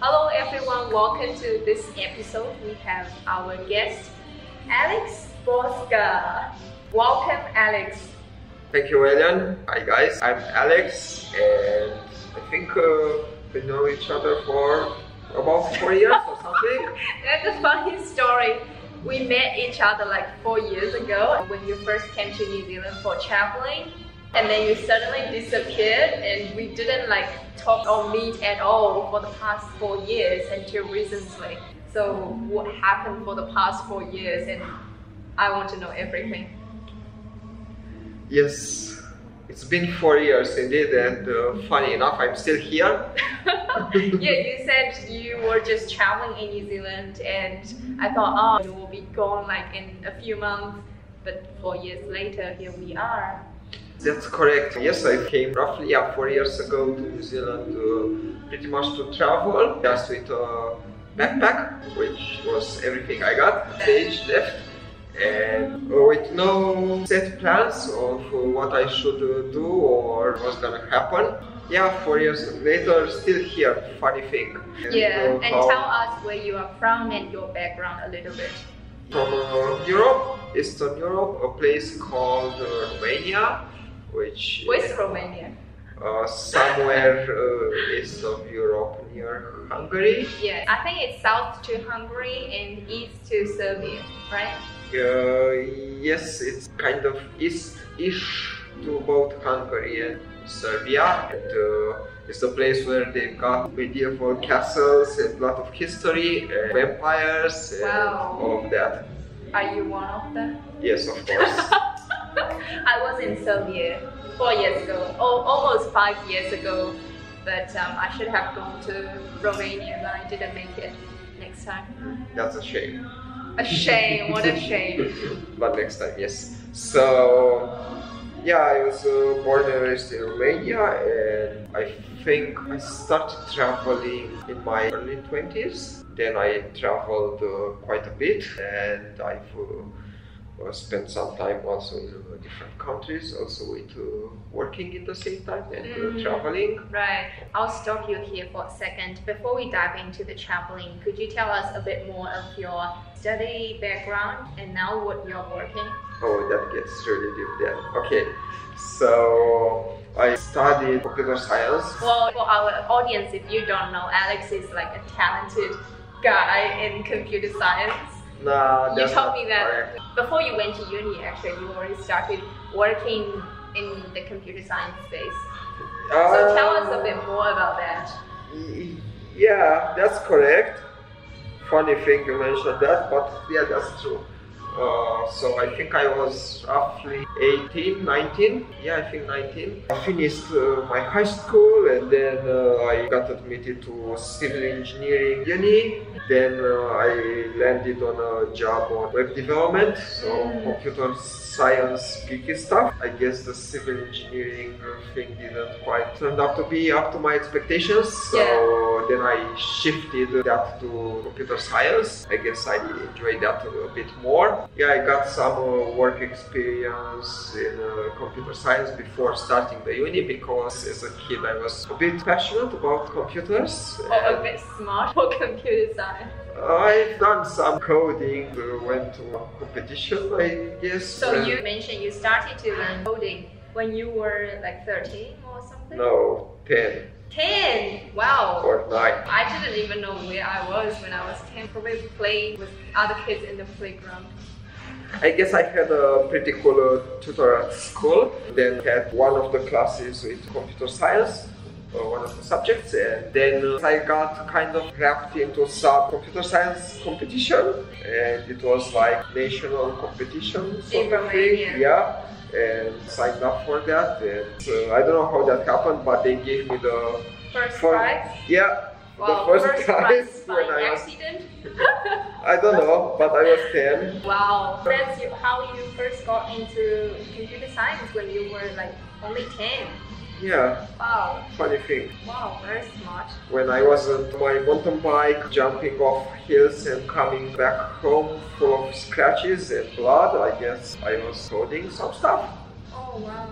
Hello everyone, welcome to this episode. We have our guest, Alex Bozga. Welcome, Alex. Thank you, Elian. Hi, guys. I'm Alex, and I think uh, we know each other for about four years or something. That's a funny story. We met each other like four years ago when you first came to New Zealand for traveling and then you suddenly disappeared and we didn't like talk or meet at all for the past four years until recently. So what happened for the past four years and I want to know everything. Yes, it's been four years indeed, and uh, funny enough, I'm still here. yeah, you said you were just traveling in New Zealand, and I thought, oh, you will be gone like in a few months, but four years later, here we are. That's correct. Yes, I came roughly yeah, four years ago to New Zealand uh, pretty much to travel, just with a backpack, which was everything I got. Stage left and with no set plans of what I should do or what's gonna happen. Yeah, four years later, still here. Funny thing. And yeah, and tell us where you are from and your background a little bit. From uh, Europe, Eastern Europe, a place called uh, Romania, which. Where's Romania? Uh, somewhere uh, east of Europe near Hungary. Yeah, I think it's south to Hungary and east to Serbia, right? Uh, yes, it's kind of east-ish to both Hungary and Serbia. And, uh, it's a place where they've got medieval castles and a lot of history, and vampires, and wow. all of that. Are you one of them? Yes, of course. I was in Serbia four years ago, oh, almost five years ago, but um, I should have gone to Romania, but I didn't make it next time. That's a shame. A shame, what a shame. but next time, yes. So, yeah, I was uh, born and raised in Romania, and I think I started traveling in my early 20s. Then I traveled uh, quite a bit, and I've uh, uh, spent some time also in uh, different countries, also with uh, working in the same time and mm. traveling. Right. I'll stop you here for a second. Before we dive into the traveling, could you tell us a bit more of your study background and now what you're working? Oh, that gets really deep then. Okay. So I studied computer science. Well, for our audience, if you don't know, Alex is like a talented guy in computer science. No, you told me that before you went to uni. Actually, you already started working in the computer science space. Uh, so tell us a bit more about that. Yeah, that's correct. Funny thing you mentioned that, but yeah, that's true. Uh, so I think I was roughly 18, 19. Yeah, I think 19. I finished uh, my high school and then uh, I got admitted to civil engineering uni. Then uh, I landed on a job on web development, so mm. computer science geeky stuff. I guess the civil engineering thing didn't quite turn out to be up to my expectations. So yeah. then I shifted that to computer science. I guess I enjoyed that a bit more yeah, I got some uh, work experience in uh, computer science before starting the uni because as a kid I was a bit passionate about computers. Or a bit smart for computer science. I've done some coding, uh, went to a competition, I guess. So you mentioned you started to learn coding when you were like 13 or something? No, 10. 10 wow or 9 i didn't even know where i was when i was 10 probably playing with other kids in the playground I guess I had a pretty cool tutor at school. Then had one of the classes with computer science, uh, one of the subjects, and then uh, I got kind of wrapped into some computer science competition, and it was like national competition sort of thing. Yeah, and signed up for that. And uh, I don't know how that happened, but they gave me the first prize. Yeah, Wow, the first, first prize when I was. Accident? I don't know, but I was 10. Wow, that's how you first got into computer science when you were like only 10. Yeah. Wow. Funny thing. Wow, very smart. When I was on my mountain bike, jumping off hills and coming back home full of scratches and blood, I guess I was coding some stuff. Oh wow.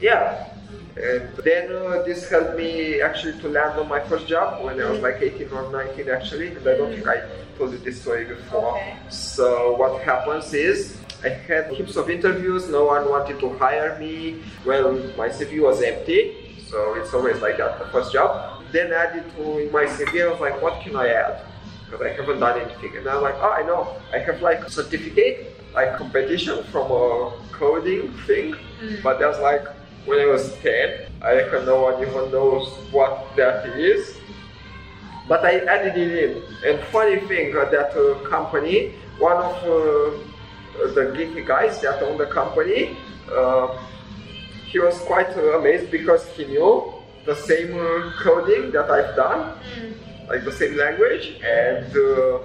Yeah. And then uh, this helped me actually to land on my first job when I was like 18 or 19 actually. And I don't think I told you this story before. Okay. So what happens is I had heaps of interviews, no one wanted to hire me. Well, my CV was empty, so it's always like that, the first job. Then added to my CV, I was like, what can I add? Because I haven't done anything. And I was like, oh, I know, I have like a certificate, like competition from a coding thing, but that's like when I was 10. I reckon no one even knows what that is. But I added it in. And funny thing, uh, that uh, company, one of uh, the geeky guys that own the company, uh, he was quite amazed because he knew the same uh, coding that I've done, like the same language, and uh,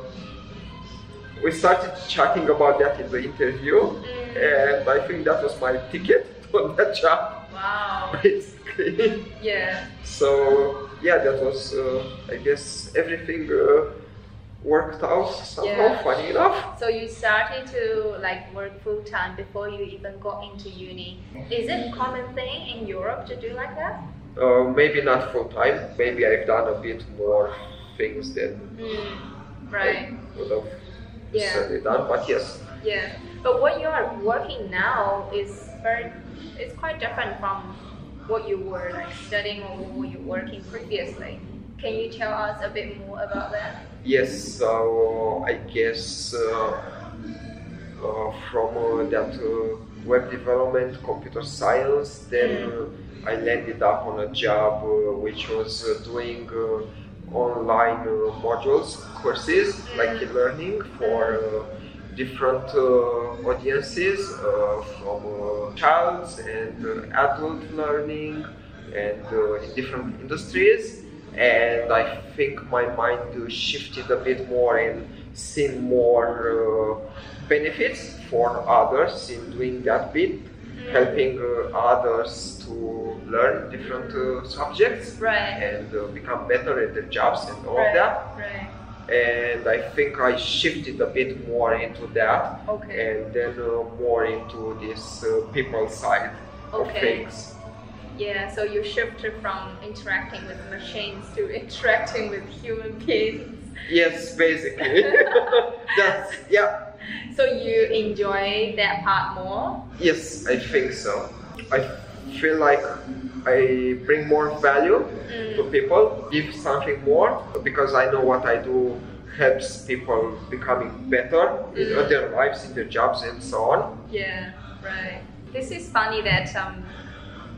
we started chatting about that in the interview, and I think that was my ticket on that job, Wow. basically. Yeah. So yeah, that was, uh, I guess, everything uh, worked out somehow. Yeah. Funny enough. So you started to like work full time before you even got into uni. Is it a common thing in Europe to do like that? Uh, maybe not full time. Maybe I've done a bit more things than Right. I would have Yeah. done. But yes, Yeah. But what you are working now is very it's quite different from what you were like studying or what you were working previously. Can you tell us a bit more about that? Yes. So I guess uh, uh, from uh, that uh, web development, computer science, then uh, I landed up on a job uh, which was uh, doing uh, online uh, modules, courses, like e-learning for uh, different uh, audiences uh, from uh, child and uh, adult learning and uh, in different industries and I think my mind shifted a bit more and seen more uh, benefits for others in doing that bit, helping uh, others to learn different uh, subjects Right. and uh, become better at their jobs and all right. that. Right. And I think I shifted a bit more into that Okay. and then uh, more into this uh, people side of things. Yeah, so you shifted from interacting with machines to interacting with human beings. Yes, basically. That's yeah. So you enjoy that part more? Yes, I think so. I feel like I bring more value to people, give something more because I know what I do helps people becoming better in Mm. their lives, in their jobs, and so on. Yeah, right. This is funny that um,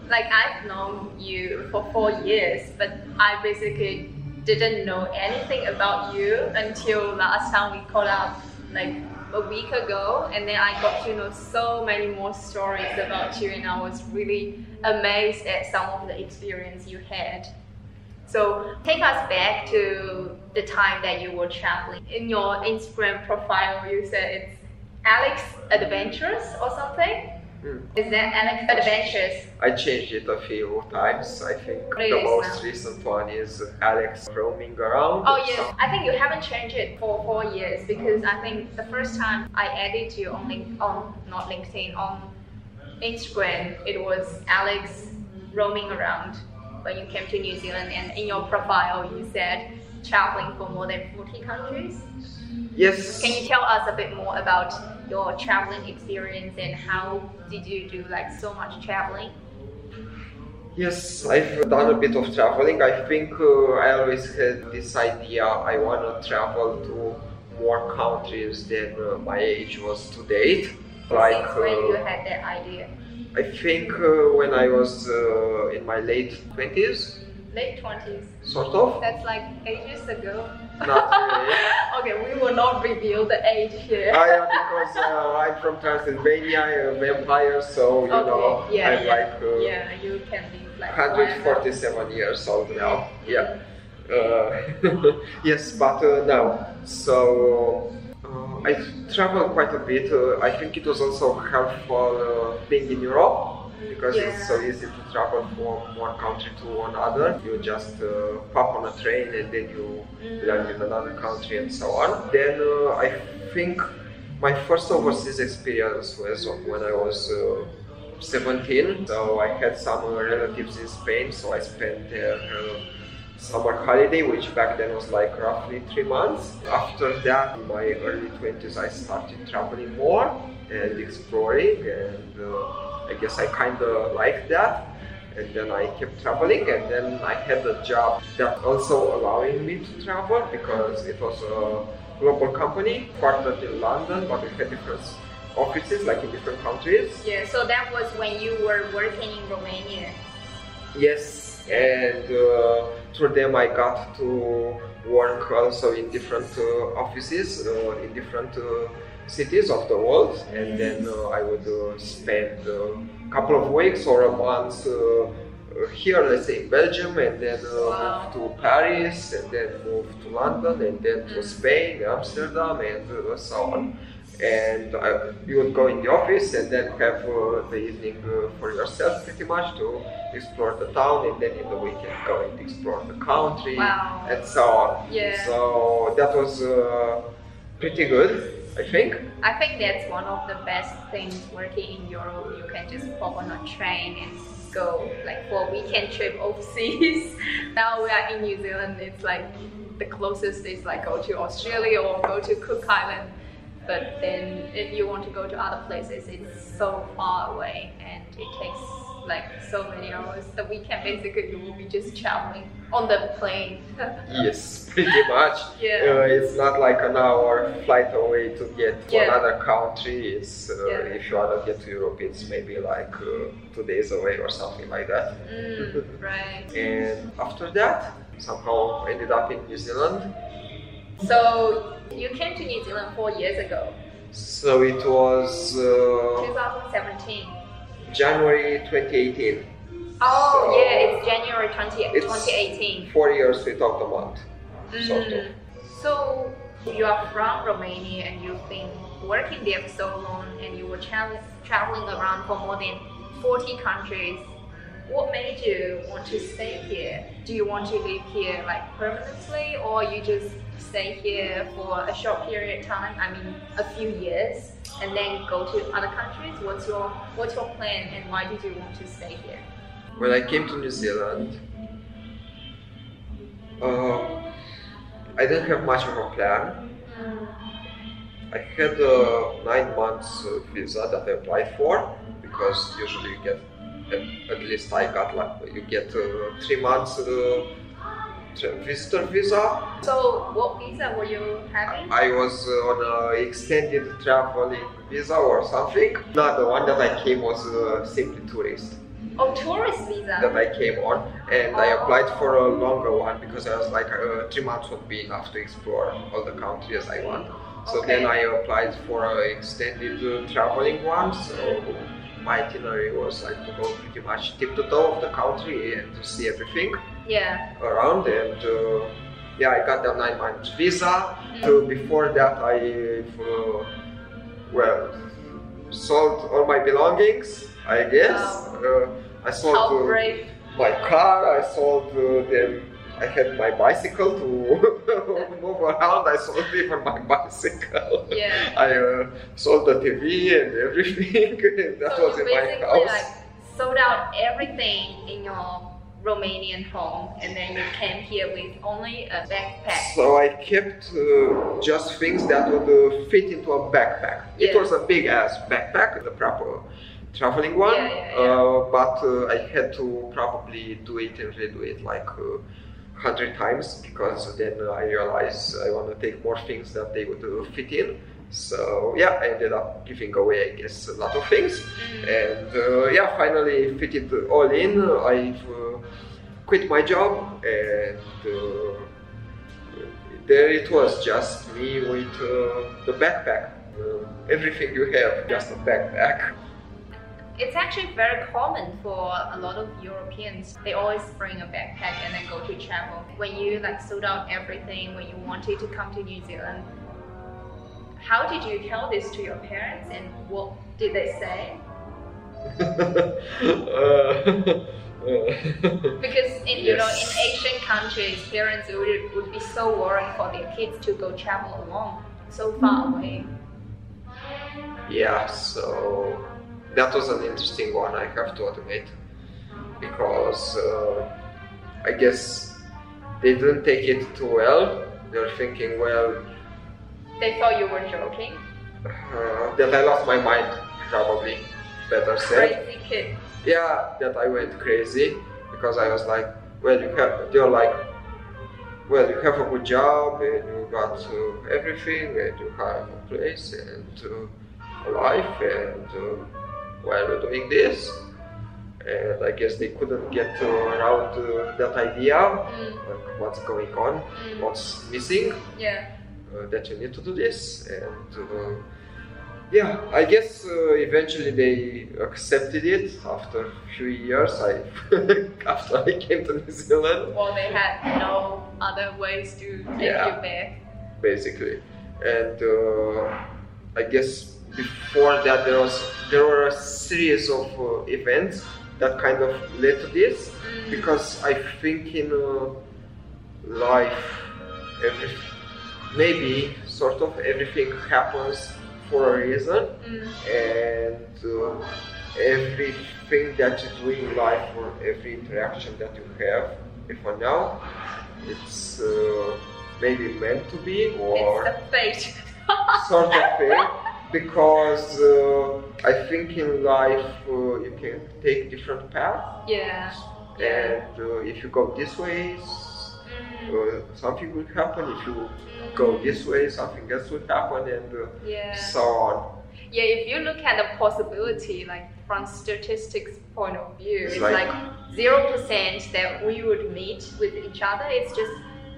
like I've known you for four years, but I basically didn't know anything about you until last time we caught up, like a week ago, and then I got to know so many more stories about you, and I was really amazed at some of the experience you had. So take us back to the time that you were traveling. In your Instagram profile, you said it's Alex Adventures or something. Hmm. Is that Alex Adventures? I changed it a few times. I think the most now? recent one is Alex roaming around. Oh yes, I think you haven't changed it for four years because I think the first time I added you on link on not LinkedIn on Instagram, it was Alex roaming around when you came to New Zealand, and in your profile you said traveling for more than forty countries. Yes. Can you tell us a bit more about your traveling experience and how did you do like so much traveling? Yes, I've done a bit of traveling. I think uh, I always had this idea I want to travel to more countries than uh, my age was to date. Like, Since when you uh, had that idea? I think uh, when I was uh, in my late 20s, Late twenties. sort of. That's like ages ago. Not really. okay, we will not reveal the age here. Ah, yeah, because uh, I'm from Transylvania, I'm a vampire, so you know, yeah, I'm yeah. like uh, yeah, you can live like 147 years old now. Yeah. Uh, yes, but uh, now, so uh, I traveled quite a bit. Uh, I think it was also helpful uh, being in Europe because it's so easy to travel from one country to another. You just uh, pop on a train and then you land in another country and so on. Then uh, I think my first overseas experience was when I was uh, 17. So I had some relatives in Spain, so I spent there uh, summer holiday, which back then was like roughly three months. After that, in my early 20s, I started traveling more and exploring, and uh, I guess I kind of liked that. And then I kept traveling, and then I had a job that also allowing me to travel because it was a global company, quartered in London, but we had different offices, like in different countries. Yeah, so that was when you were working in Romania. Yes, and uh, through them I got to work also in different uh, offices uh, in different uh, cities of the world, and then uh, I would uh, spend a couple of weeks or a month here, let's say in Belgium, and then Wow. move to Paris, and then move to London, and then to Spain, Amsterdam, and uh, so on. And uh, you would go in the office and then have uh, the evening uh, for yourself, pretty much, to explore the town, and then in the weekend go and explore the country, Wow. and so on. Yeah. So that was uh, pretty good, I think. I think that's one of the best things working in Europe. You can just pop on a train and go like for a weekend trip overseas. now we are in New Zealand. It's like the closest is like go to Australia or go to Cook Island. But then if you want to go to other places, it's so far away and it takes like so many hours. The weekend basically you will be just traveling on the plane. Yes, pretty much. Yeah. Uh, it's not like an hour flight away to get to Yeah. another country. It's uh, Yeah. if you want to get to Europe, it's maybe like uh, two days away or something like that. mm, right. And after that, somehow ended up in New Zealand. So you came to New Zealand four years ago, So it was uh, 2017. January 2018. Oh So- yeah, it's January 20, It's 2018. Four years without a month. sort. Mm. So you are from Romania and you've been working there for so long and you were tra- traveling around for more than 40 countries. What made you want to stay here? Do you want to live here like permanently or you just stay here for a short period of time, I mean a few years, and then go to other countries? What's your what's your plan and why did you want to stay here? When I came to New Zealand, uh, I didn't have much of a plan. I had a nine months uh, visa that I applied for because usually you get, at, least I got like you get uh, three months uh, visitor visa. So what visa were you having? I was uh, on an extended traveling visa or something. Not the one that I came was uh, simply tourist Oh, tourist visa. that I came on, and I applied for a longer one because I was like uh, three months would be enough to explore all the countries I want. So Okay. then I applied for an extended uh, traveling one. So my itinerary was like to go pretty much tip to toe of the country and to see everything Yeah. around. And uh, yeah, I got the nine month visa. So before that, I uh, well sold all my belongings. I guess uh, I sold. How uh, brave. my car. I sold uh, them. I had my bicycle to move around. I sold even my bicycle. Yeah. I uh, sold the TV and everything. that so was in my house. like sold out everything in your Romanian home and then you came here with only a backpack. So I kept uh, just things that would uh, fit into a backpack. It was a big ass backpack, the proper traveling one. Yeah, yeah, yeah. Uh, but uh, I had to probably do it and redo it like uh, hundred times because then I realized I want to take more things that they would uh, fit in. So yeah, I ended up giving away, I guess, a lot of things, Mm. and uh, yeah, finally fit it all in. I've uh, quit my job and. Uh, there it was just me with uh, the backpack. Uh, everything you have, just a backpack. It's actually very common for a lot of Europeans. They always bring a backpack and then go to travel. When you like sold out everything, when you wanted to come to New Zealand, how did you tell this to your parents and what did they say? Uh, uh, because in you know in Asian countries, parents would, would be so worried for their kids to go travel alone so far mm. away. yeah, so that was an interesting one, I have to admit, because uh, I guess they didn't take it too well. They're thinking, well, They thought you were joking. uh, that I lost my mind, probably better said. Crazy kid. Yeah, that I went crazy because I was like, well, you have, they're like, well, you have a good job and you got uh, everything and you have a place and uh, a life and uh, well, you're doing this. And I guess they couldn't get uh, around uh, that idea, Mm, like what's going on, mm. what's missing Yeah. uh, that you need to do this and uh, yeah i guess uh, eventually they accepted it after a few years i after i came to new zealand Well, they had no other ways to take Yeah. you back. basically and uh, i guess before that there was there were a series of uh, events that kind of led to this Mm. because i think in uh, life every maybe sort of everything happens for a reason Mm. and uh, everything that you do in life or every interaction that you have if for now it's uh, maybe meant to be or It's the fate. sort of thing because uh, I think in life uh, you can take different paths yeah. And uh, if you go this way Mm. uh, something will happen if you go this way something else will happen and uh, Yeah. so on Yeah, if you look at the possibility, like from statistics point of view, It's it's, like- like zero percent that we would meet with each other. It's just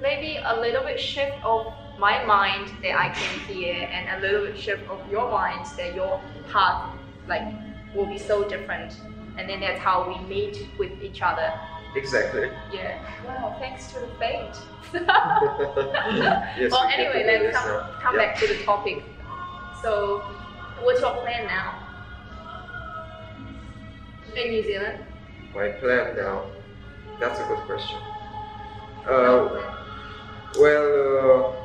maybe a little bit shift of my mind that I came here, and a little bit shift of your mind that your path like will be so different, and then that's how we meet with each other. exactly Yeah. Wow. Thanks to the fate. yes, well, we anyway, let's come, come Yeah. back to the topic. So, what's your plan now? In New Zealand? My plan now. That's a good question. Uh, well, uh,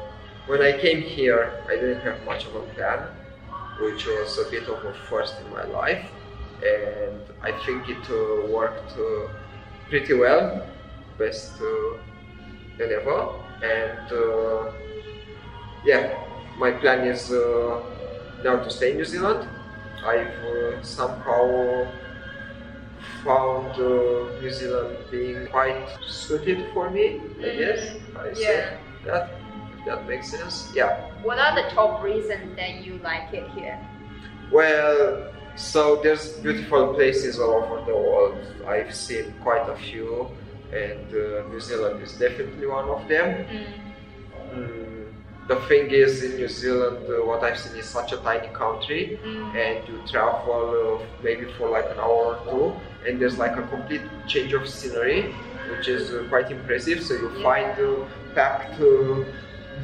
when I came here, I didn't have much of a plan, which was a bit of a first in my life, and I think it uh, worked uh, pretty well, best uh, ever. And uh, yeah, my plan is uh, now to stay in New Zealand. I've uh, somehow found uh, New Zealand being quite suited for me, I guess. I say Yeah. that that makes sense. Yeah. What are the top reasons that you like it here? Well, so there's beautiful places all over the world. I've seen quite a few, and uh, New Zealand is definitely one of them. Mm, the thing is, in New Zealand, uh, what I've seen is such a tiny country, Mm. and you travel uh, maybe for like an hour or two, and there's like a complete change of scenery, which is uh, quite impressive. So you Yeah. find uh, packed uh,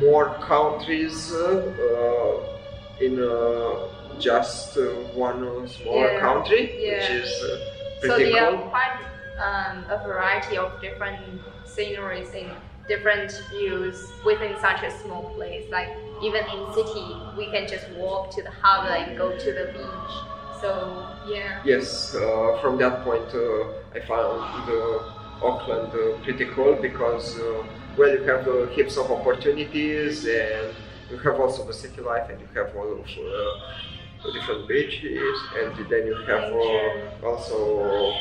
more countries uh, uh, in uh, just uh, one smaller Yeah. country, Yeah. which is uh, So there cool. are quite um, a variety of different sceneries and different views within such a small place. Like even in city, we can just walk to the harbor and go to the beach. So yeah. Yes, uh, from that point, uh, I found uh, Auckland uh, pretty cool because, uh, well, you have uh, heaps of opportunities and you have also the city life and you have all of uh, different beaches and then you have uh, also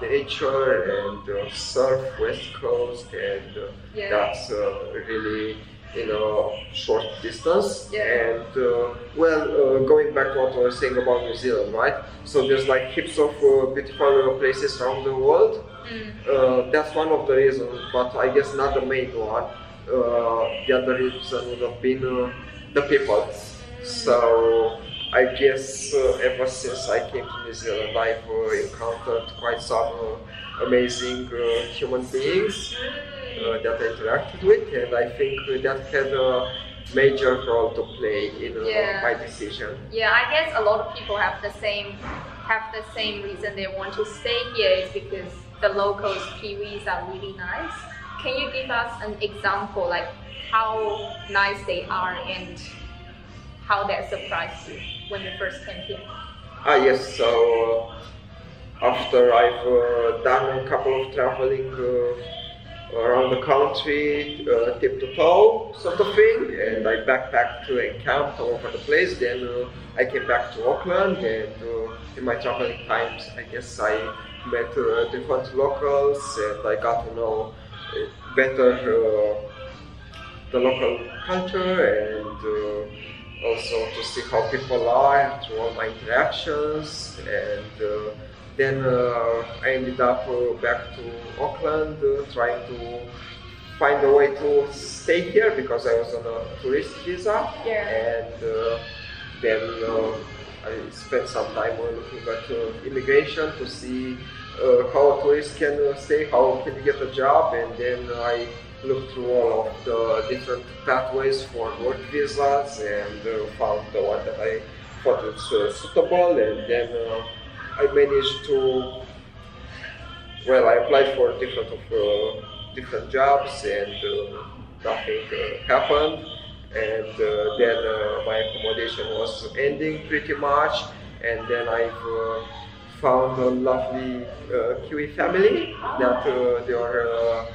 nature and uh, surf west coast and uh, Yeah. that's uh, really in a short distance Yeah. and uh, well uh, going back to what I was saying about New Zealand right so there's like heaps of uh, beautiful uh, places around the world Mm. uh, that's one of the reasons but I guess not the main one uh, the other reason would have been uh, the people so I guess uh, ever since I came to New Zealand I've uh, encountered quite some uh, amazing uh, human beings uh, that I interacted with, and I think that had a major role to play in uh, Yeah. my decision. Yeah, I guess a lot of people have the same have the same reason they want to stay here is because the locals Kiwis are really nice. Can you give us an example like how nice they are and how that surprised you when you first came here? Ah yes, so uh, after I've uh, done a couple of traveling uh, around the country, uh, tip to toe sort of thing, and I backpacked and camped all over the place. Then uh, I came back to Auckland, and in my traveling times, I guess I met uh, different locals, and I got to know uh, better uh, the local culture and uh, also to see how people are through all my interactions and uh, then uh, I ended up uh, back to Auckland uh, trying to find a way to stay here because I was on a tourist visa Yeah. and uh, then uh, I spent some time looking at uh, immigration to see how a tourist can uh, stay, how can you get a job, and then I looked through all of the different pathways for work visas and uh, found the one that I thought was uh, suitable, and then uh, I managed to. Well, I applied for different of uh, different jobs, and uh, nothing uh, happened. And uh, then uh, my accommodation was ending pretty much, and then I've uh, found a lovely uh, Kiwi family that uh, they are uh,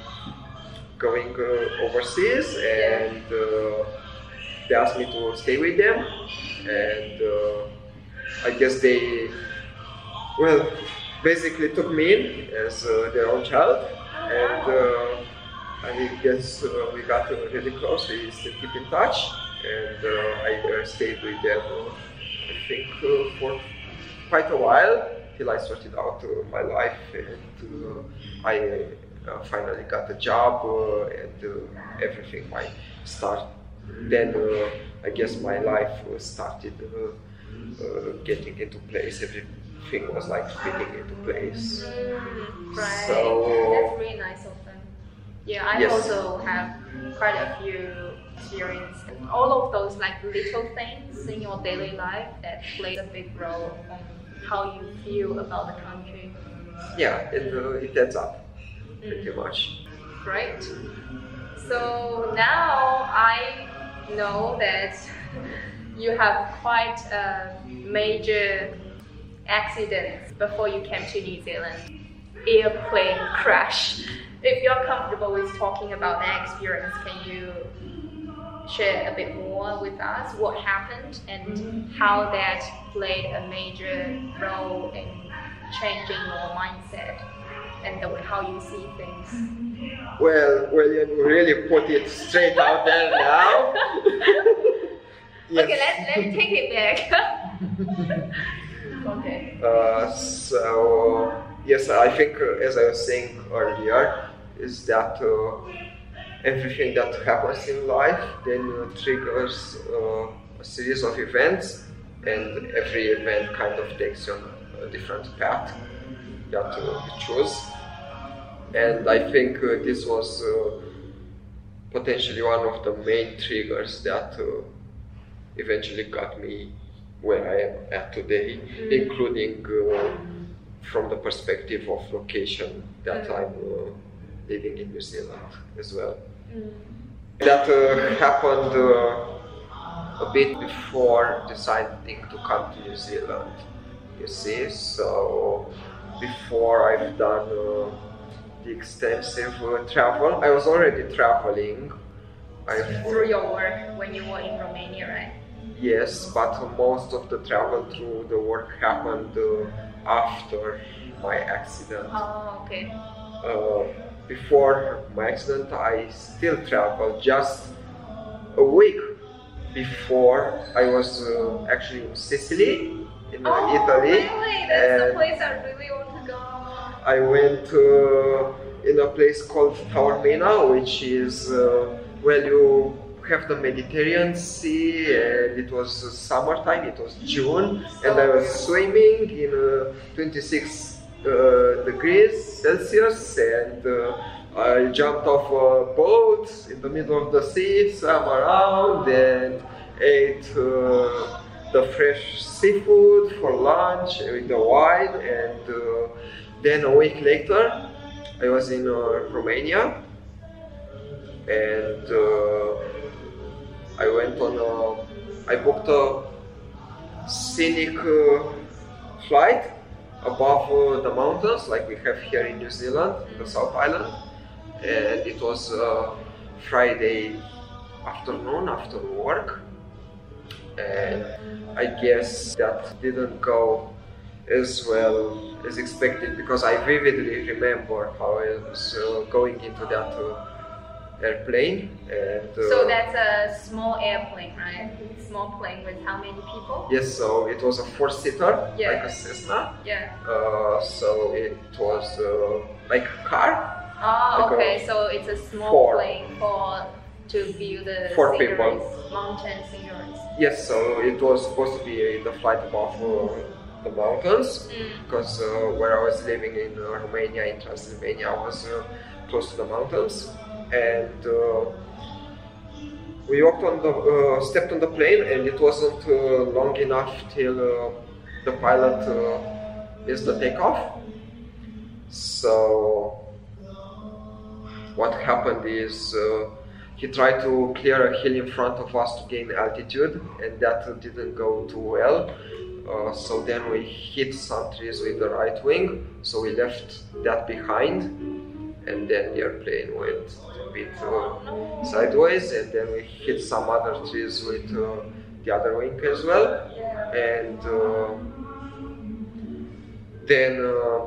going overseas, and they asked me to stay with them, and I guess they, well, basically took me in as uh, their own child, and uh, I guess uh, we got really close. We still keep in touch, and I stayed with them. I think for quite a while till I sorted out uh, my life and uh, I uh, finally got a job uh, and uh, everything might start. Then uh, I guess my life uh, started uh, uh, getting into place. Everything was like fitting into place. Mm, right. So- That's really nice of them. Yeah, I Yes. also have quite a few experience. All of those like little things in your daily life that plays a big role on how you feel about the country. Yeah, and uh, it adds up pretty Mm, much. Right. So now I know that you have quite a major accident before you came to New Zealand. Airplane crash. If you're comfortable with talking about that experience, can you share a bit more with us what happened and how that played a major role in changing your mindset and the way how you see things? Well, William, you really put it straight out there now. Okay, let's let's take it back. okay. Uh, so yes, I think uh, as I was saying earlier, is that uh, everything that happens in life then triggers uh, a series of events, and every event kind of takes you on a different path that you choose. And I think uh, this was uh, potentially one of the main triggers that uh, eventually got me where I am at today, including uh, from the perspective of location that Mm. I'm uh, living in New Zealand as well. Mm. That uh, happened uh, a bit before deciding to come to New Zealand. You see, so before I've done uh, the extensive uh, travel, I was already traveling. I've, Through your work when you were in Romania, right? Yes, but most of the travel through the work happened uh, after my accident. Oh, okay. Before my accident, I still traveled just a week before I was uh, actually in Sicily, in uh, oh, Italy. really? That's the place I really want to go. I went uh, in a place called Taormina, which is uh, where you have the Mediterranean Sea, and it was uh, summertime. It was June, and I was swimming in uh, 26 uh, degrees Celsius, and uh, I jumped off a boat in the middle of the sea, swam around, and ate. Uh, the fresh seafood for lunch with the wine, and uh, then a week later, I was in uh, Romania, and uh, I went on a. I booked a scenic uh, flight above uh, the mountains, like we have here in New Zealand, the South Island, and it was uh, Friday afternoon after work, and I guess that didn't go as well as expected because I vividly remember how I was uh, going into that uh, airplane and uh, So that's a small airplane, right? Small plane with how many people? yes so it was a four seater Yeah. like a Cessna Yeah. uh, so it was uh, like a car Oh, Like okay. So it's a small four. plane for to view the Four sceneries, people. mountain sceneries. yes so it was supposed to be the flight above uh, the mountains Mm. because uh, where I was living in Romania, in Transylvania, I was uh, close to the mountains, and uh, we walked on the uh, stepped on the plane, and it wasn't uh, long enough till the pilot missed the takeoff. So what happened is. He tried to clear a hill in front of us to gain altitude, and that didn't go too well. Uh, so then we hit some trees with the right wing, so we left that behind, and then the airplane went bit uh, sideways, and then we hit some other trees with uh, the other wing as well, and uh, then, uh,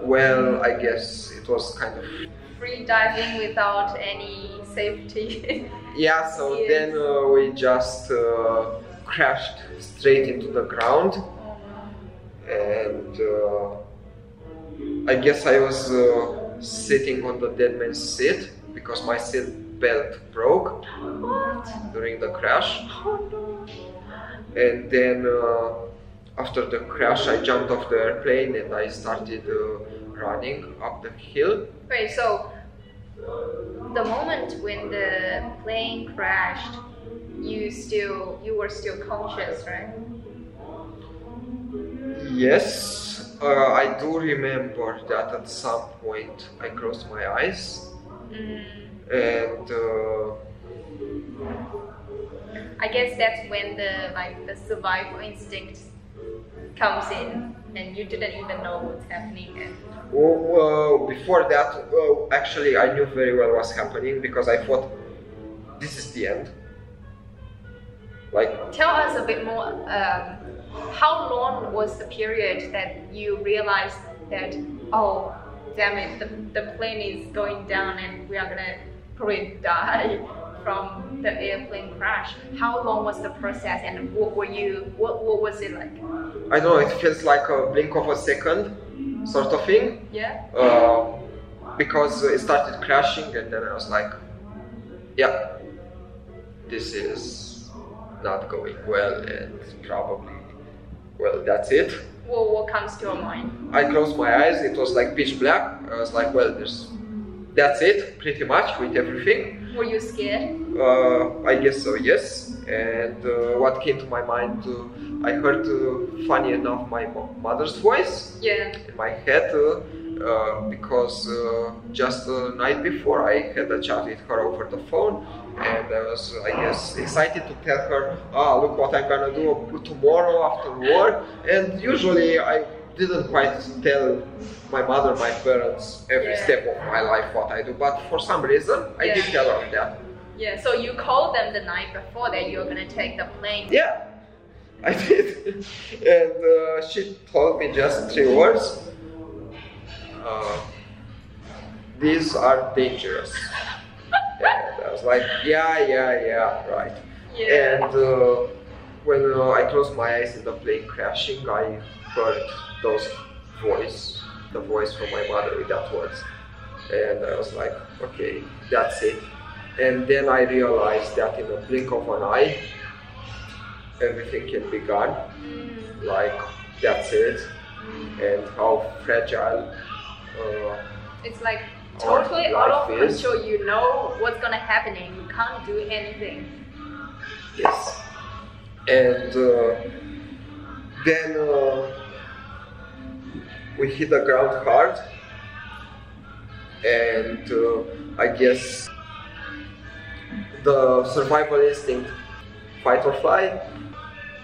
well, I guess it was kind of Free diving without any safety. Yeah, so Yes. then uh, we just uh, crashed straight into the ground, and uh, I guess I was uh, sitting on the dead man's seat because my seat belt broke what? during the crash, Oh no. and then uh, after the crash, I jumped off the airplane and I started uh, running up the hill. Wait, so the moment when the plane crashed, you still you were still conscious, right? Yes, uh, I do remember that at some point I closed my eyes Mm. and uh, I guess that's when the like the survival instinct comes in, and you didn't even know what's happening. And well, well, before that, well, actually, I knew very well what's happening because I thought this is the end. Like, tell us a bit more. Um, how long was the period that you realized that oh, damn it, the, the plane is going down and we are gonna probably die from the airplane crash? How long was the process, and what were you? What what was it like? I don't know, it feels like a blink of a second sort of thing Yeah. uh, because it started crashing and then I was like, yeah, this is not going well and probably, well, that's it. What what comes to your mind? I closed my eyes, it was like pitch black. I was like, well, there's, that's it, pretty much with everything. Were you scared? Uh, I guess so, yes. And uh, what came to my mind, uh, I heard, uh, funny enough, my mo- mother's voice Yeah. in my head uh, because uh, just the night before I had a chat with her over the phone and I was, I guess, excited to tell her, ah, look what I'm gonna do tomorrow after work. And usually I didn't quite tell my mother, my parents, every Yeah. step of my life what I do, but for some reason I did tell her that. Yeah. So you called them the night before that you were gonna take the plane. Yeah, I did. and uh, she told me just three words. These are dangerous. and I was like, yeah, yeah, yeah, right. Yeah. And uh, when uh, I closed my eyes in the plane crashing, I heard those voice, the voice from my mother with that words. And I was like, okay, that's it. And then I realized that in a blink of an eye, everything can be gone. Mm, Like, that's it. And how fragile uh, It's like totally out of is- control. You know what's gonna happen and you can't do anything. Yes. And uh, then uh, we hit the ground hard, and uh, I guess the survival instinct, fight or flight,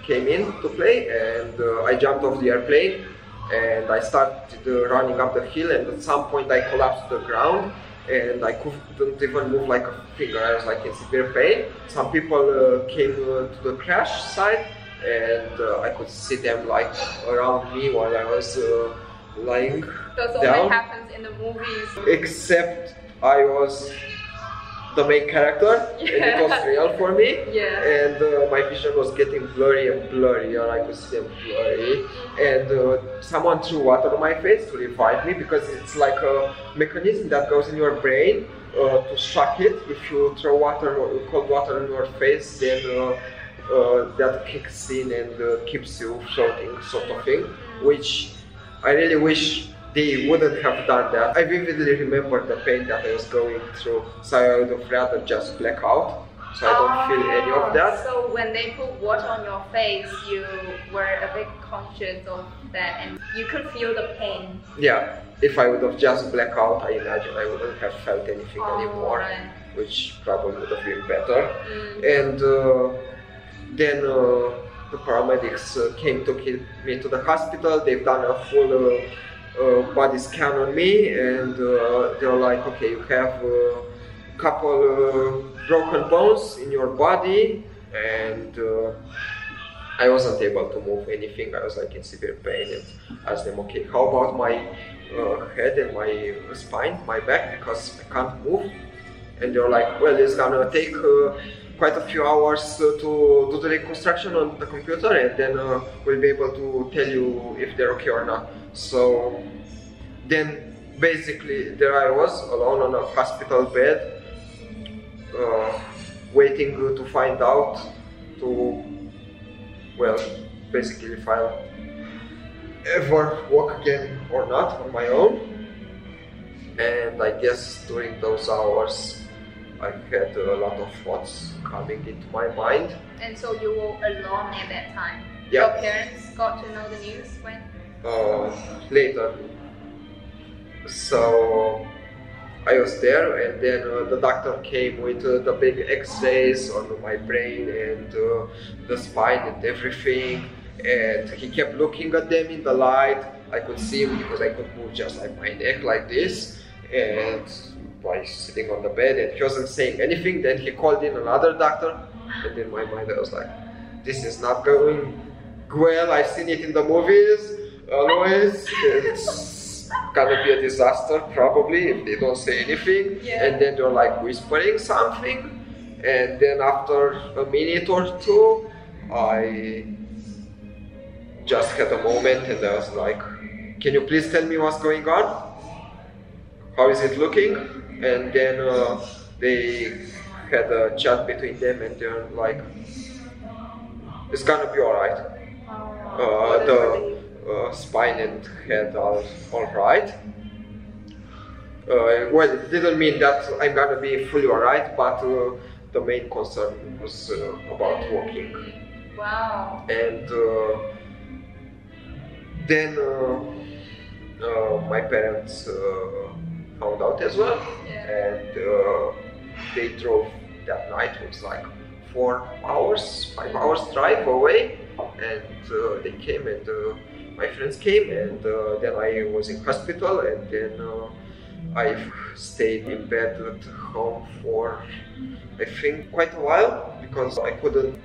came in to play, and uh, I jumped off the airplane, and I started running up the hill, and at some point I collapsed to the ground, and I couldn't even move like a finger. I was like in severe pain. Some people uh, came uh, to the crash site, and uh, I could see them like around me while I was uh, lying That's down. only happens in the movies. Except I was the main character, and it was real for me. Yeah. And uh, my vision was getting blurry and blurry, and I could see them blurry. And uh, someone threw water on my face to revive me because it's like a mechanism that goes in your brain uh, to shock it. If you throw water, cold water in your face, then uh, uh, that kicks in and uh, keeps you floating, sort of thing. Which I really wish they wouldn't have done that. I vividly remember the pain that I was going through, so I would have rather just black out, so I don't feel any of that. Oh, So when they put water on your face, you were a bit conscious of that, and you could feel the pain. Yeah, if I would have just black out, I imagine I wouldn't have felt anything Oh, anymore, right. which probably would have been better. Mm. And uh, then uh, the paramedics uh, came to me to the hospital. They've done a full uh, body scan on me, and uh, they're like, okay, you have a couple uh, broken bones in your body, and uh, I wasn't able to move anything. I was like in severe pain, and asked them, okay, how about my uh, head and my spine, my back, because I can't move. And they're like, well, it's gonna take uh, quite a few hours uh, to do the reconstruction on the computer, and then uh, we'll be able to tell you if they're okay or not. So then, basically, there I was alone on a hospital bed, uh, waiting to find out to, well, basically if I'll ever walk again or not on my own. And I guess during those hours, I had a lot of thoughts coming into my mind. And so you were alone at that time. Yeah. Your parents got to know the news when? Uh, later. So I was there, and then uh, the doctor came with uh, the big X-rays on my brain and uh, the spine and everything. And he kept looking at them in the light. I could see him because I could move just like my neck like this, and by sitting on the bed, and he wasn't saying anything. Then he called in another doctor, and in my mind I was like, "This is not going well. I've seen it in the movies." Always it's gonna be a disaster probably if they don't say anything Yeah. and then they're like whispering something and then after a minute or two i just had a moment and i was like can you please tell me what's going on? How is it looking? And then uh, they had a chat between them and they're like it's gonna be all right. Oh, uh, the uh, spine and head are all right. Uh, well, it didn't mean that I'm gonna be fully alright, but uh, the main concern was uh, about walking. Wow. And uh, then uh, uh, my parents uh, found out as well, Yeah. and uh, they drove that night. It was like four hours, five hours drive away, and uh, they came and uh, my friends came, and uh, then I was in hospital, and then uh, I stayed in bed at home for I think quite a while because I couldn't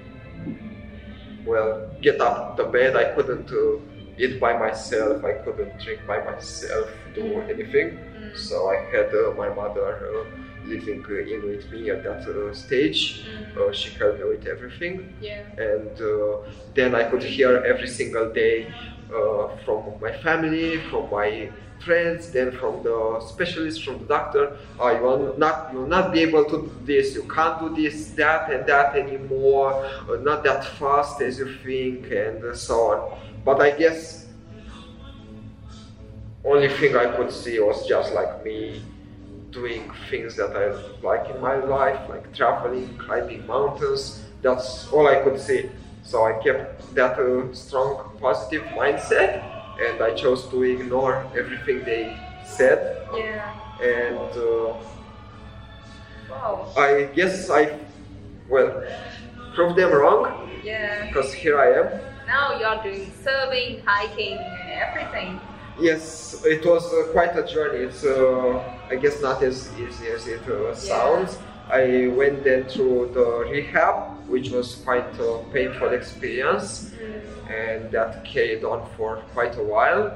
well get up the bed. I couldn't uh, eat by myself. I couldn't drink by myself, do anything. Mm. So I had uh, my mother uh, living in with me at that uh, stage. Mm. Uh, she helped me with everything, Yeah. and uh, then I could hear every single day uh, from my family, from my friends, then from the specialist, from the doctor. Uh, you will not, you will not be able to do this. You can't do this, that, and that anymore. Uh, not that fast as you think, and uh, so on. But I guess only thing I could see was just like me doing things that I like in my life, like traveling, climbing mountains. That's all I could see. So I kept that uh, strong positive mindset and I chose to ignore everything they said. Yeah. And uh, Wow. I guess I, well, proved them wrong Yeah. because here I am. Now you're doing surfing, hiking, everything. Yes, it was uh, quite a journey. It's, uh, I guess, not as easy as it uh, sounds. I went then through the rehab, which was quite a painful experience, and that carried on for quite a while.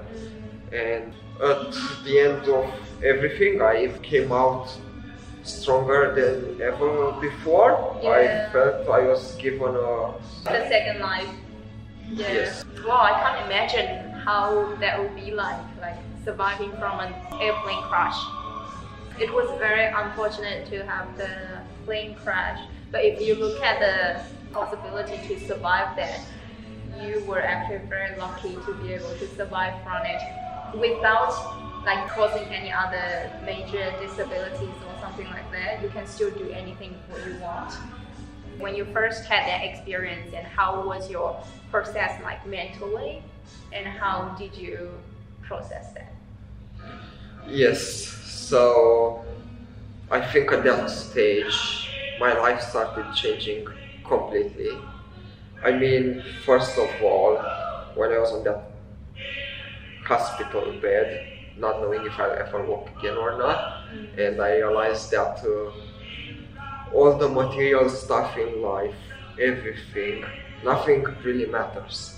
And at the end of everything, I came out stronger than ever before. Yeah. I felt I was given a The second life. Yeah. Yes. Wow, I can't imagine how that would be like, like surviving from an airplane crash. It was very unfortunate to have the plane crash, but if you look at the possibility to survive that, you were actually very lucky to be able to survive from it without like causing any other major disabilities or something like that. You can still do anything what you want. When you first had that experience and how was your process like mentally? And how did you process that? Yes, so I think at that stage my life started changing completely. I mean, first of all, when I was on that hospital bed, not knowing if I'll ever walk again or not, and I realized that uh, all the material stuff in life, everything, nothing really matters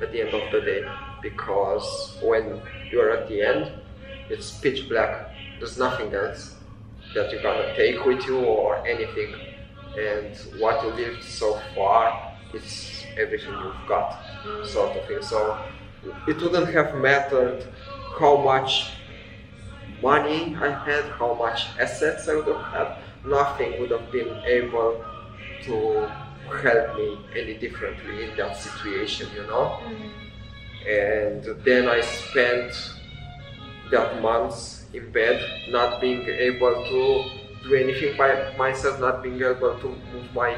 at the end of the day because when you're at the end, it's pitch black. There's nothing else that you're gonna take with you or anything. And what you lived so far, it's everything you've got, sort of thing. So it wouldn't have mattered how much money I had, how much assets I would have had. Nothing would have been able to help me any differently in that situation, you know mm-hmm. and then I spent that months in bed, not being able to do anything by myself, not being able to move my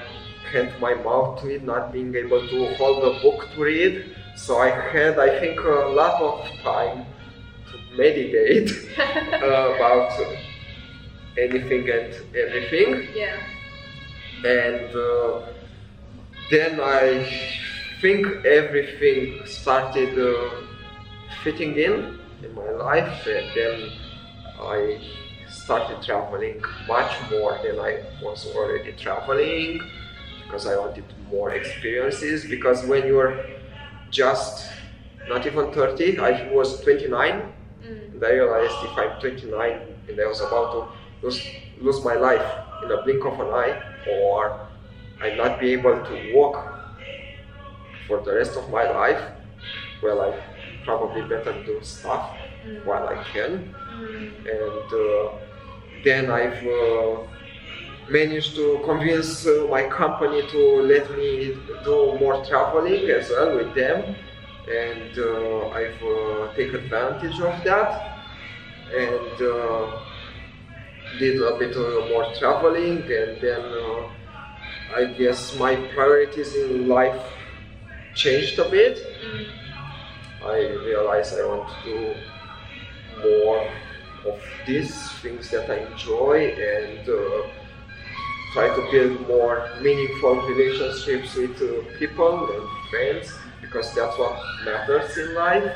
hand, my mouth to it, not being able to hold a book to read. So I had, I think, a lot of time to meditate uh, about anything and everything yeah and uh, then I think everything started uh, fitting in in my life, and then I started traveling much more than I was already traveling because I wanted more experiences. Because when you're just not even 30, I was 29, mm. and I realized if I'm 29 and I was about to lose, lose my life in a blink of an eye, or I not be able to walk for the rest of my life, well, I probably better do stuff Mm. while I can. And uh, then I've uh, managed to convince uh, my company to let me do more traveling as well with them. And uh, I've uh, taken advantage of that and uh, did a bit uh, more traveling. And then uh, I guess my priorities in life changed a bit. Mm. I realized I want to do more of these things that I enjoy and uh, try to build more meaningful relationships with uh, people and friends because that's what matters in life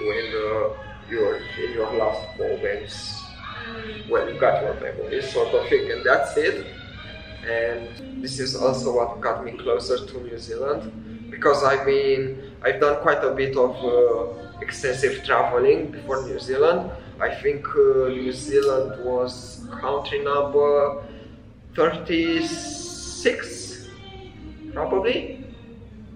when uh, you're in your last moments when you got your memories sort of thing and that's it. And this is also what got me closer to New Zealand because I mean I've done quite a bit of uh, extensive traveling before New Zealand I think uh, New Zealand was country number 36 probably.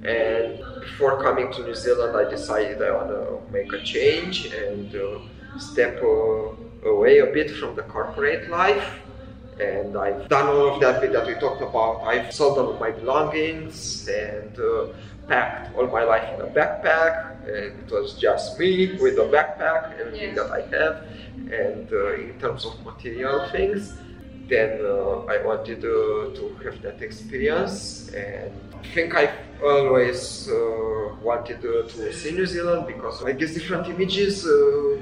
And before coming to New Zealand I decided I want to make a change and uh, step uh, away a bit from the corporate life. And I've done all of that bit that we talked about. I've sold all of my belongings and uh, packed all my life in a backpack, and it was just me with a backpack, everything Yes. that I have. And uh, in terms of material things, then uh, I wanted uh, to have that experience, and I think I've always uh, wanted uh, to see New Zealand because I guess different images, uh,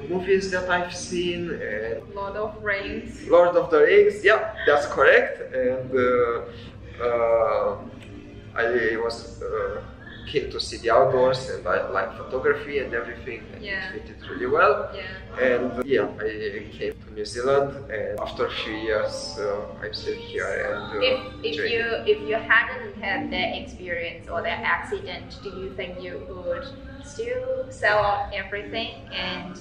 movies that I've seen, and Lord of Rings. Lord of the Rings, yeah, that's correct. And uh, uh, I was keen to see the outdoors and I like photography and everything and Yeah. it fitted really well. Yeah. And yeah, I came to New Zealand and after a few years uh, I'm still here and uh, If, if you if you hadn't had that experience or that accident, do you think you would still sell out everything and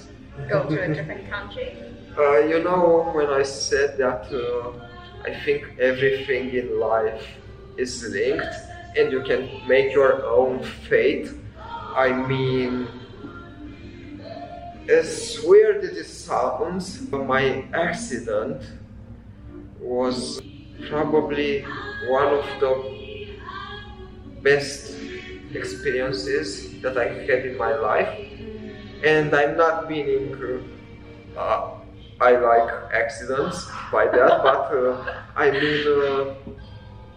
go to a different country? Uh, you know, when I said that, uh, I think everything in life is linked and you can make your own fate. I mean, as weird as it sounds, my accident was probably one of the best experiences that I had in my life and I'm not meaning uh, I like accidents by that, but uh, I mean uh,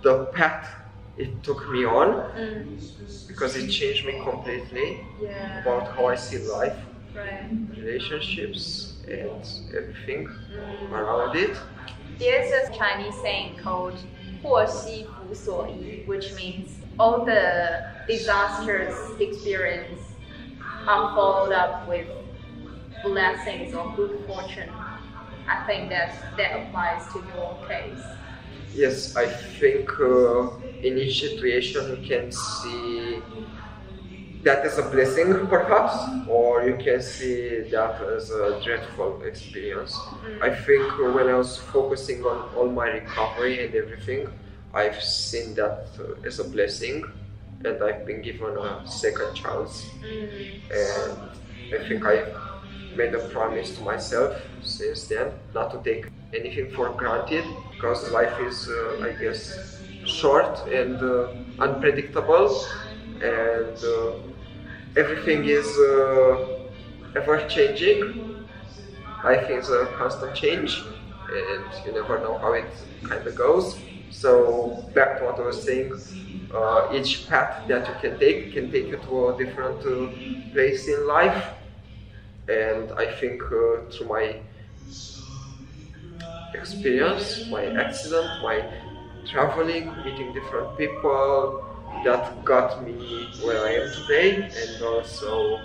the path it took me on Mm, because it changed me completely yeah. about how I see life, Right. relationships, and everything Mm. around it. There's a Chinese saying called 祸兮福所依, which means all the disastrous experience are followed up with blessings or good fortune. I think that that applies to your case. Yes, I think uh, in each situation you can see that as a blessing, perhaps, or you can see that as a dreadful experience. I think when I was focusing on all my recovery and everything, I've seen that uh, as a blessing, and I've been given a second chance. Mm, And I think I made a promise to myself since then not to take anything for granted because life is, uh, I guess, short and uh, unpredictable, and uh, everything is uh, ever changing. Life is a constant change, and you never know how it kind of goes. So, back to what I was saying, uh, each path that you can take can take you to a different uh, place in life. And I think uh, through my experience, my accident, my traveling, meeting different people, that got me where I am today, and also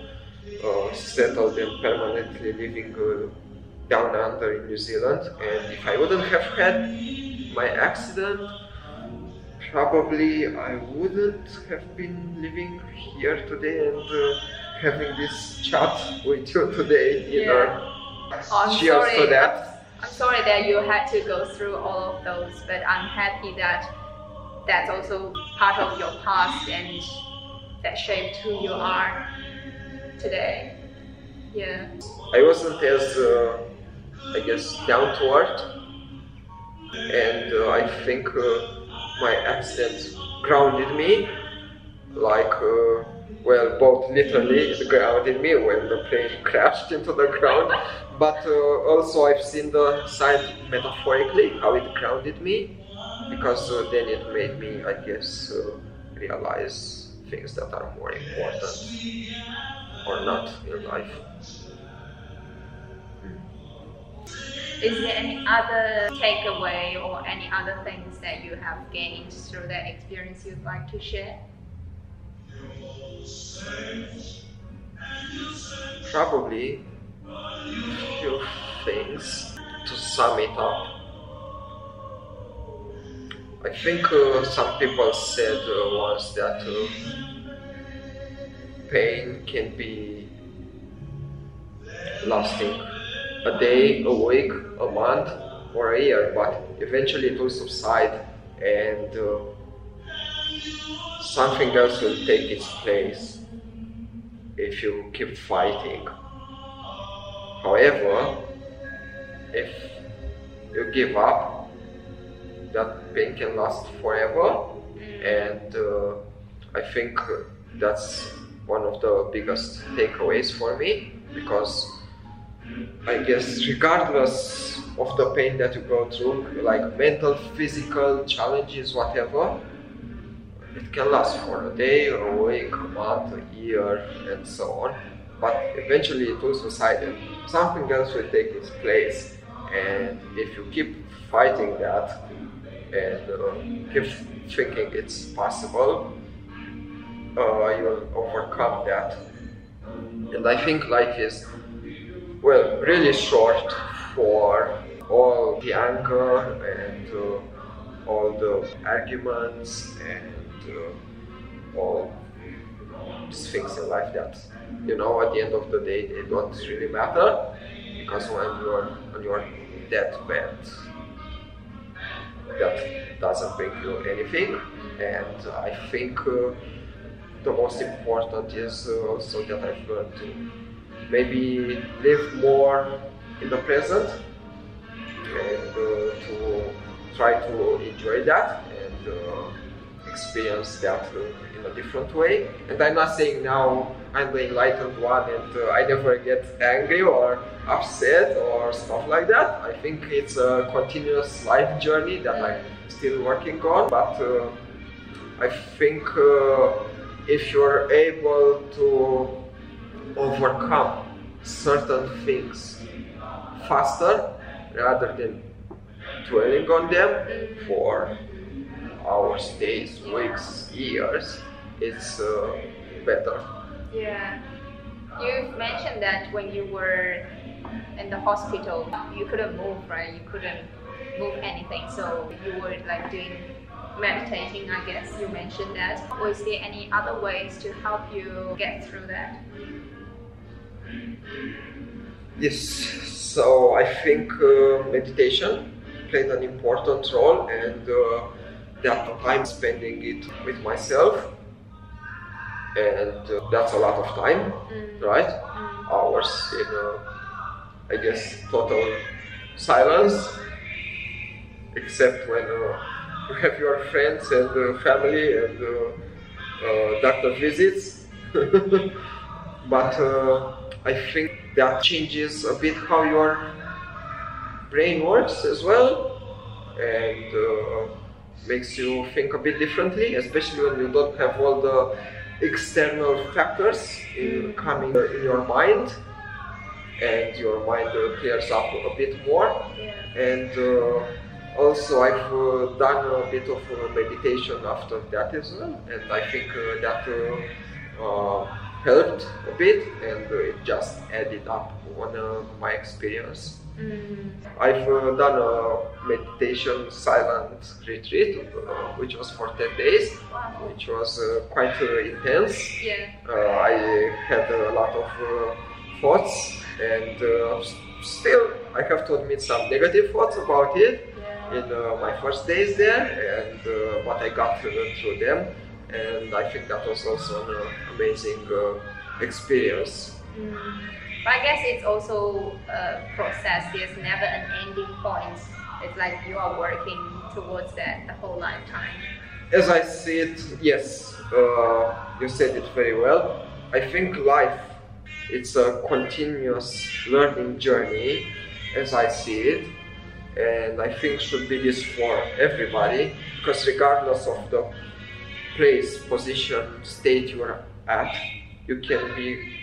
uh, settled and permanently living uh, down under in New Zealand. And if I wouldn't have had my accident, probably I wouldn't have been living here today and uh, having this chat with you today either. Oh, I'm Cheers sorry. to that. I'm sorry that you had to go through all of those, but I'm happy that that's also part of your past and that shaped who you are today. Yeah. I wasn't as, uh, I guess, down to earth, and uh, I think uh, my accident grounded me, like, uh, well, both literally it grounded me when the plane crashed into the ground, but uh, also I've seen the side metaphorically how it grounded me, because uh, then it made me, I guess, uh, realize things that are more important or not in life. Is there any other takeaway or any other things that you have gained through that experience you'd like to share? Probably few things to sum it up. I think uh, some people said uh, once that uh, pain can be lasting a day, a week, a month, or a year, but eventually it will subside and uh, something else will take its place if you keep fighting. However, if you give up, that pain can last forever, and uh, I think that's one of the biggest takeaways for me because I guess regardless of the pain that you go through, like mental, physical challenges, whatever, it can last for a day, a week, a month, a year, and so on. But eventually it will subside and something else will take its place. And if you keep fighting that, and uh, keep thinking it's possible, uh, you'll overcome that. And I think life is, well, really short for all the anger and uh, all the arguments and uh, all these things in life that, you know, at the end of the day, they don't really matter because when you're on your deathbed, that doesn't bring you anything. And I think uh, the most important is uh, also that I've learned to maybe live more in the present and uh, to try to enjoy that and uh, experience that in a different way. And I'm not saying now I'm the enlightened one and uh, I never get angry or upset or stuff like that. I think it's a continuous life journey that I'm still working on, but uh, I think uh, if you're able to overcome certain things faster rather than dwelling on them for hours, days, weeks, years, it's uh, better. Yeah. You've mentioned that when you were in the hospital, you couldn't move, right? You couldn't move anything. So you were like doing meditating, I guess you mentioned that. Was there any other ways to help you get through that? Yes, so I think uh, meditation played an important role, and uh, that I'm spending it with myself, and uh, that's a lot of time, Mm. right? Mm. Hours in, uh, I guess, total silence, except when uh, you have your friends and uh, family and uh, uh, doctor visits. but uh, I think that changes a bit how your brain works as well and uh, makes you think a bit differently, especially when you don't have all the external factors in coming in your mind and your mind uh, clears up a bit more Yeah. and uh, also I've uh, done a bit of uh, meditation after that as well, and I think uh, that uh, uh, helped a bit, and uh, it just added up on uh, my experience. Mm. I've uh, done a meditation silent retreat, uh, which was for 10 days, Wow. which was uh, quite uh, intense. Yeah. Uh, I had a lot of uh, thoughts, and uh, still, I have to admit some negative thoughts about it Yeah. in uh, my first days there, and uh, what I got through them, and I think that was also an amazing uh, experience. Mm. But I guess it's also a process. There's never an ending point. It's like you are working towards that the whole lifetime. As I see it, yes, uh, you said it very well. I think life it's a continuous learning journey, as I see it, and I think should be this for everybody because regardless of the place, position, state you're at, you can be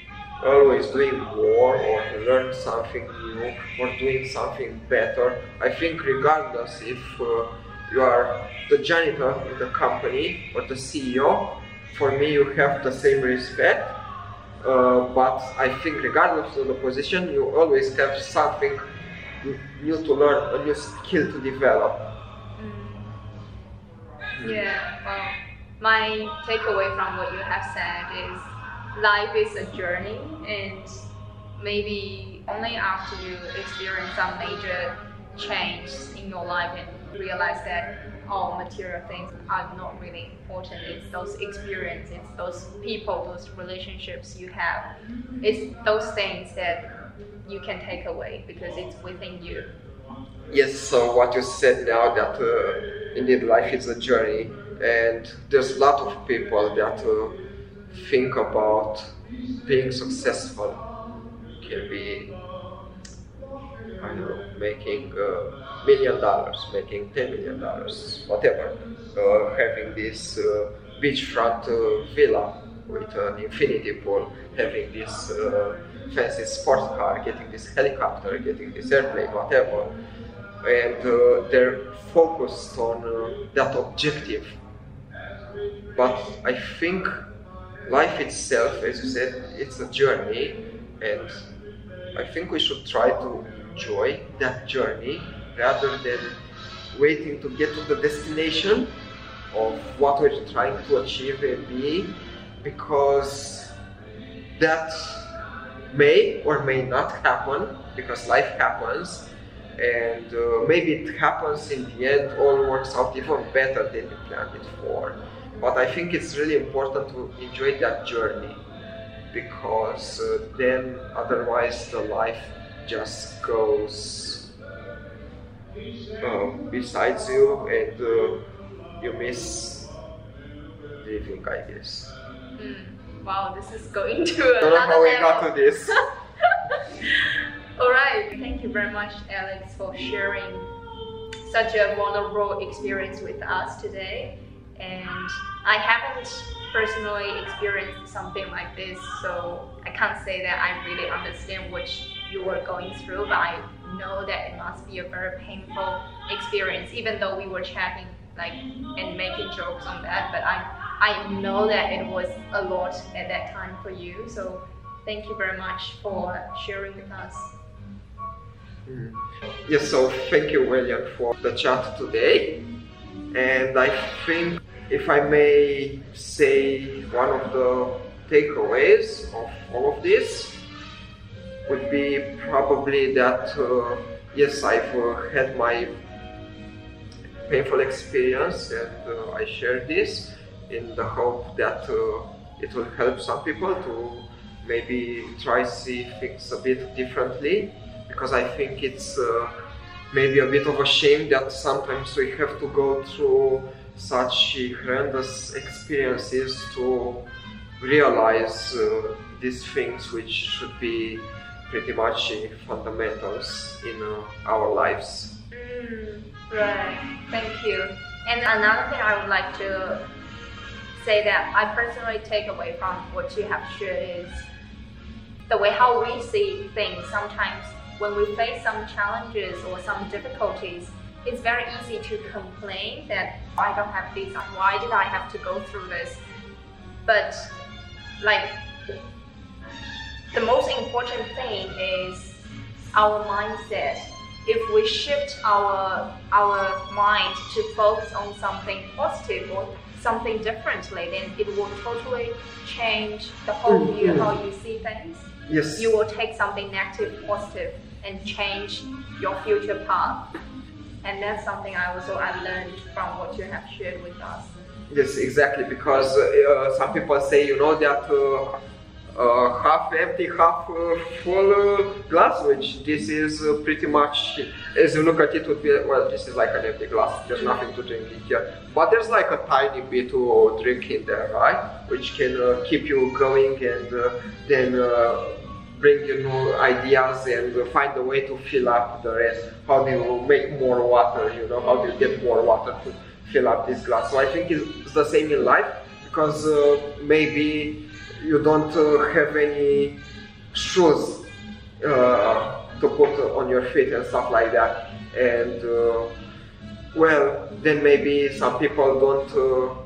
always doing more or learn something new or doing something better. I think regardless if uh, you are the janitor in the company or the CEO, for me you have the same respect. Uh, but I think regardless of the position, you always have something new to learn, a new skill to develop. Mm. Yeah, well, my takeaway from what you have said is life is a journey, and maybe only after you experience some major change in your life and realize that all material things are not really important. It's those experiences, it's those people, those relationships you have. It's those things that you can take away because it's within you. Yes, so what you said now that uh, indeed life is a journey, and there's a lot of people that uh, think about being successful. Can be, I don't know, making a million dollars, making ten million dollars, whatever. Uh, having this uh, beachfront uh, villa with an infinity pool, having this uh, fancy sports car, getting this helicopter, getting this airplane, whatever and uh, they're focused on uh, that objective. But I think life itself, as you said, it's a journey, and I think we should try to enjoy that journey rather than waiting to get to the destination of what we're trying to achieve and be, because that may or may not happen because life happens and uh, maybe it happens in the end all works out even better than you planned it for but i think it's really important to enjoy that journey because uh, then otherwise the life just goes uh, besides you and uh, you miss living i guess. Mm. wow this is going to I don't know how we got to this. All right. Thank you very much alex for sharing such a vulnerable experience with us today and I haven't personally experienced something like this, so I can't say that I really understand what you were going through, but I know that it must be a very painful experience, even though we were chatting like and making jokes on that, but I I know that it was a lot at that time for you. So thank you very much for sharing with us. Mm. Yes, so thank you, William, for the chat today. And I think, if I may say, one of the takeaways of all of this would be probably that, uh, yes, I've uh, had my painful experience and uh, I share this in the hope that uh, it will help some people to maybe try see things a bit differently because I think it's uh, maybe a bit of a shame that sometimes we have to go through such horrendous experiences to realize uh, these things which should be pretty much fundamentals in uh, our lives. Mm, right, thank you. And another thing I would like to say that I personally take away from what you have shared is the way how we see things sometimes when we face some challenges or some difficulties, it's very easy to complain that I don't have this, why did I have to go through this? But like the most important thing is our mindset. If we shift our our mind to focus on something positive or something differently, then it will totally change the whole view mm-hmm. how you see things. Yes. You will take something negative, positive, and change your future path. And that's something I also I learned from what you have shared with us. Yes, exactly. Because uh, some people say, you know, that uh, uh, half empty, half uh, full uh, glass, which this is uh, pretty much, as you look at it, would be well, this is like an empty glass. There's nothing to drink in here, but there's like a tiny bit to drink in there, right? Which can keep you going and then bring you new ideas and find a way to fill up the rest. How do you make more water? You know, how do you get more water to fill up this glass? So I think it's the same in life because uh, maybe you don't uh, have any shoes uh, to put on your feet and stuff like that. And uh, well, then maybe some people don't uh,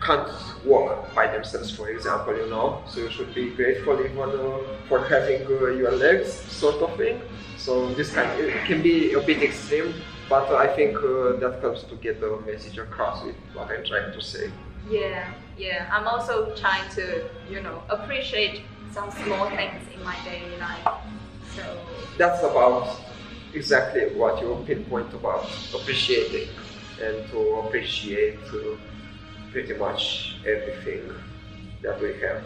can't walk by themselves, for example, you know. So you should be grateful even uh, for having uh, your legs, sort of thing. So this kind it can be a bit extreme, but I think uh, that helps to get the message across with what I'm trying to say. Yeah, yeah. I'm also trying to, you know, appreciate some small things in my daily life. So that's about exactly what you pinpoint about appreciating and to appreciate. Uh, pretty much everything that we have.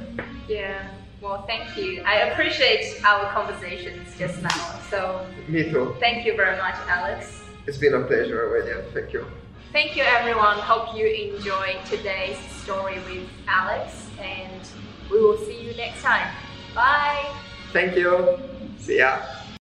Yeah. Well, thank you. I appreciate our conversations just now. So, me too. Thank you very much, Alex. It's been a pleasure, William. Thank you. Thank you, everyone. Hope you enjoyed today's story with Alex, and we will see you next time. Bye. Thank you. See ya.